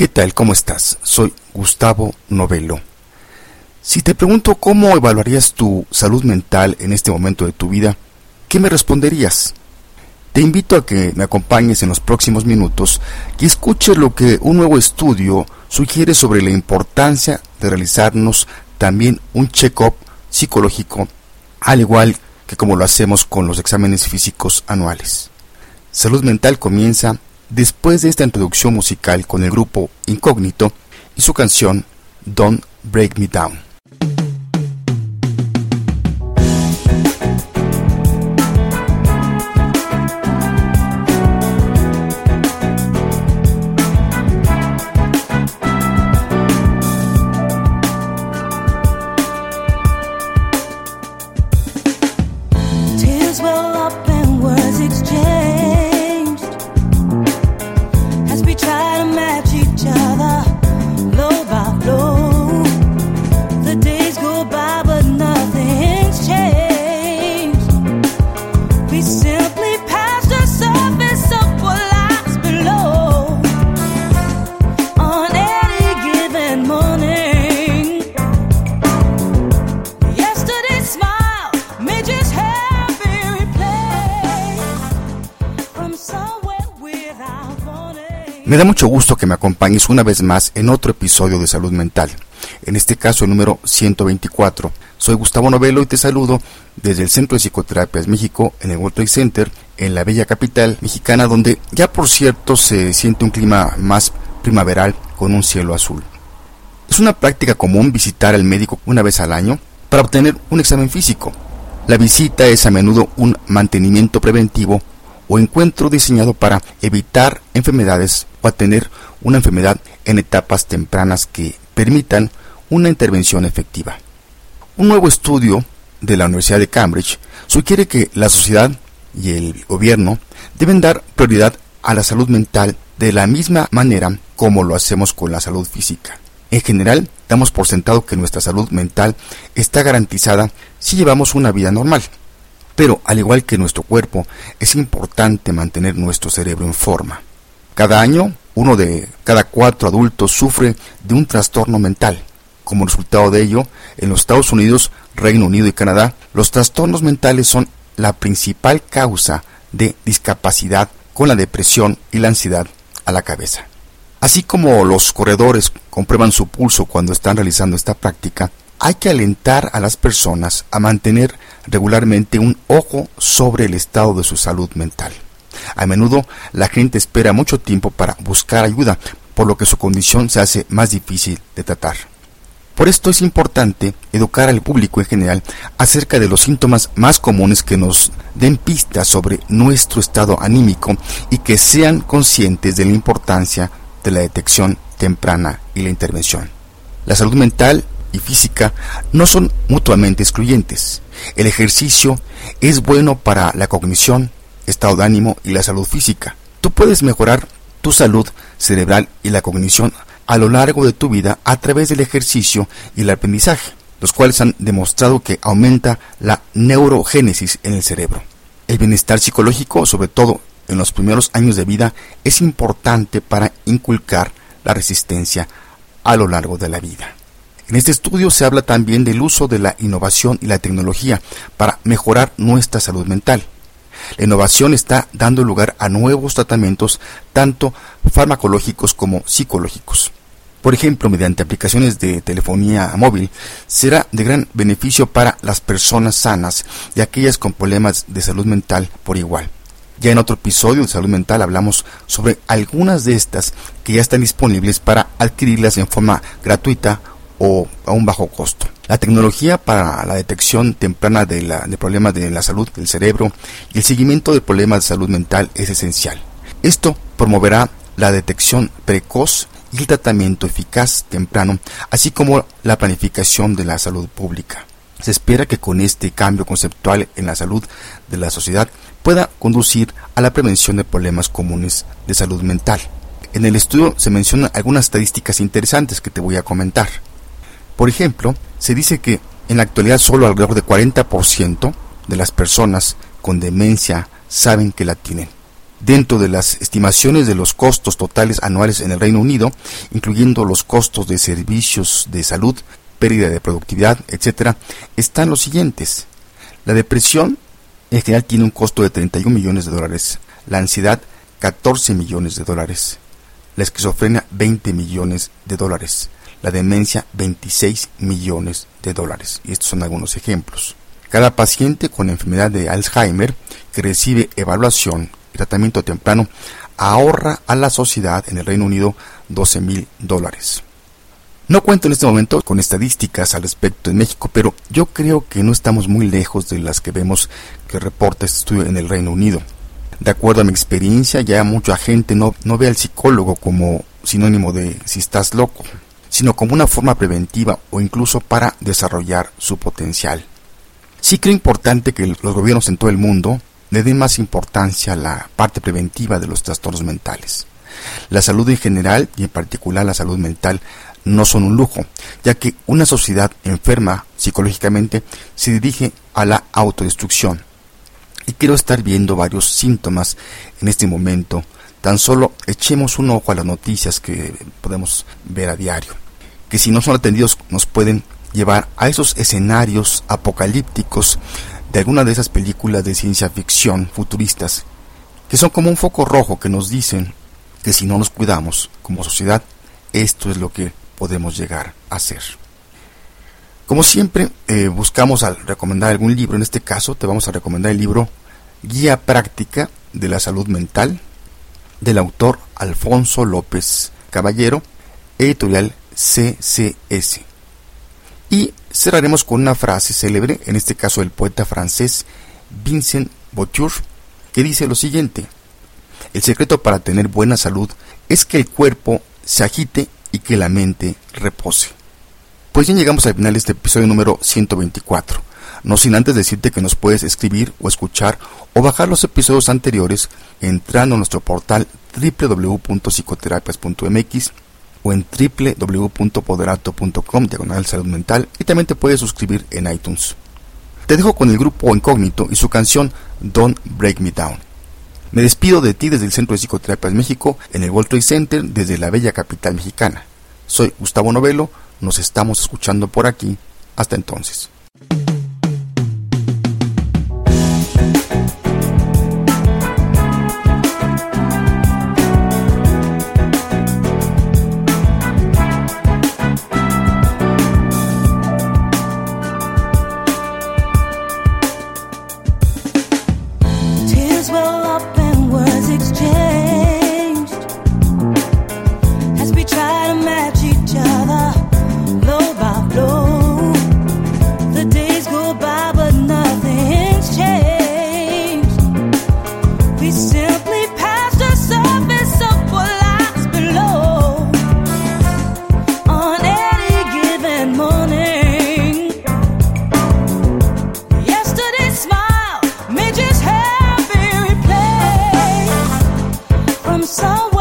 ¿Qué tal? ¿Cómo estás? Soy Gustavo Novelo. Si te pregunto cómo evaluarías tu salud mental en este momento de tu vida, ¿qué me responderías? Te invito a que me acompañes en los próximos minutos y escuches lo que un nuevo estudio sugiere sobre la importancia de realizarnos también un check-up psicológico, al igual que como lo hacemos con los exámenes físicos anuales. Salud mental comienza después de esta introducción musical con el grupo Incógnito y su canción Don't Break Me Down. Me da mucho gusto que me acompañes una vez más en otro episodio de Salud Mental, en este caso el número 124. Soy Gustavo Novelo y te saludo desde el Centro de Psicoterapias México en el World Trade Center, en la bella capital mexicana, donde ya por cierto se siente un clima más primaveral con un cielo azul. Es una práctica común visitar al médico una vez al año para obtener un examen físico. La visita es a menudo un mantenimiento preventivo o encuentro diseñado para evitar enfermedades o a tener una enfermedad en etapas tempranas que permitan una intervención efectiva. Un nuevo estudio de la Universidad de Cambridge sugiere que la sociedad y el gobierno deben dar prioridad a la salud mental de la misma manera como lo hacemos con la salud física. En general, damos por sentado que nuestra salud mental está garantizada si llevamos una vida normal. Pero, al igual que nuestro cuerpo, es importante mantener nuestro cerebro en forma. Cada año, uno de cada cuatro adultos sufre de un trastorno mental. Como resultado de ello, en los Estados Unidos, Reino Unido y Canadá, los trastornos mentales son la principal causa de discapacidad con la depresión y la ansiedad a la cabeza. Así como los corredores comprueban su pulso cuando están realizando esta práctica, hay que alentar a las personas a mantener regularmente un ojo sobre el estado de su salud mental. A menudo la gente espera mucho tiempo para buscar ayuda, por lo que su condición se hace más difícil de tratar. Por esto es importante educar al público en general acerca de los síntomas más comunes que nos den pistas sobre nuestro estado anímico y que sean conscientes de la importancia de la detección temprana y la intervención. La salud mental y física no son mutuamente excluyentes. El ejercicio es bueno para la cognición, estado de ánimo y la salud física. Tú puedes mejorar tu salud cerebral y la cognición a lo largo de tu vida a través del ejercicio y el aprendizaje, los cuales han demostrado que aumenta la neurogénesis en el cerebro. El bienestar psicológico, sobre todo en los primeros años de vida, es importante para inculcar la resistencia a lo largo de la vida. En este estudio se habla también del uso de la innovación y la tecnología para mejorar nuestra salud mental. La innovación está dando lugar a nuevos tratamientos, tanto farmacológicos como psicológicos. Por ejemplo, mediante aplicaciones de telefonía móvil, será de gran beneficio para las personas sanas y aquellas con problemas de salud mental por igual. Ya en otro episodio de salud mental hablamos sobre algunas de estas que ya están disponibles para adquirirlas en forma gratuita o a un bajo costo. La tecnología para la detección temprana de, problemas de la salud del cerebro y el seguimiento de problemas de salud mental es esencial. Esto promoverá la detección precoz y el tratamiento eficaz temprano, así como la planificación de la salud pública. Se espera que con este cambio conceptual en la salud de la sociedad pueda conducir a la prevención de problemas comunes de salud mental. En el estudio se mencionan algunas estadísticas interesantes que te voy a comentar. Por ejemplo, se dice que en la actualidad solo alrededor de 40% de las personas con demencia saben que la tienen. Dentro de las estimaciones de los costos totales anuales en el Reino Unido, incluyendo los costos de servicios de salud, pérdida de productividad, etc., están los siguientes. La depresión en general tiene un costo de 31 millones de dólares, la ansiedad 14 millones de dólares, la esquizofrenia 20 millones de dólares, la demencia 26 millones de dólares. Y estos son algunos ejemplos. Cada paciente con enfermedad de Alzheimer que recibe evaluación y tratamiento temprano ahorra a la sociedad en el Reino Unido 12 mil dólares. No cuento en este momento con estadísticas al respecto en México, pero yo creo que no estamos muy lejos de las que vemos que reporta este estudio en el Reino Unido. De acuerdo a mi experiencia, ya mucha gente no, no ve al psicólogo como sinónimo de si estás loco, sino como una forma preventiva o incluso para desarrollar su potencial. Sí creo importante que los gobiernos en todo el mundo le den más importancia a la parte preventiva de los trastornos mentales. La salud en general y en particular la salud mental no son un lujo, ya que una sociedad enferma psicológicamente se dirige a la autodestrucción. Y quiero estar viendo varios síntomas en este momento. Tan solo echemos un ojo a las noticias que podemos ver a diario, que si no son atendidos nos pueden llevar a esos escenarios apocalípticos de alguna de esas películas de ciencia ficción futuristas, que son como un foco rojo que nos dicen que si no nos cuidamos como sociedad, esto es lo que podemos llegar a ser. Como siempre, eh, buscamos al recomendar algún libro. En este caso, te vamos a recomendar el libro Guía Práctica de la Salud Mental del autor Alfonso López Caballero, editorial CCS. Y cerraremos con una frase célebre, en este caso del poeta francés Vincent Bourdieu, que dice lo siguiente: El secreto para tener buena salud es que el cuerpo se agite y que la mente repose. Pues bien llegamos al final de este episodio número 124. No sin antes decirte que nos puedes escribir o escuchar o bajar los episodios anteriores entrando a nuestro portal www.psicoterapias.mx o en www.poderato.com diagonal salud mental y también te puedes suscribir en iTunes. Te dejo con el grupo Incógnito y su canción Don't Break Me Down. Me despido de ti desde el Centro de Psicoterapias México en el World Trade Center desde la bella capital mexicana. Soy Gustavo Novelo, nos estamos escuchando por aquí. Hasta entonces. Well up and. from someone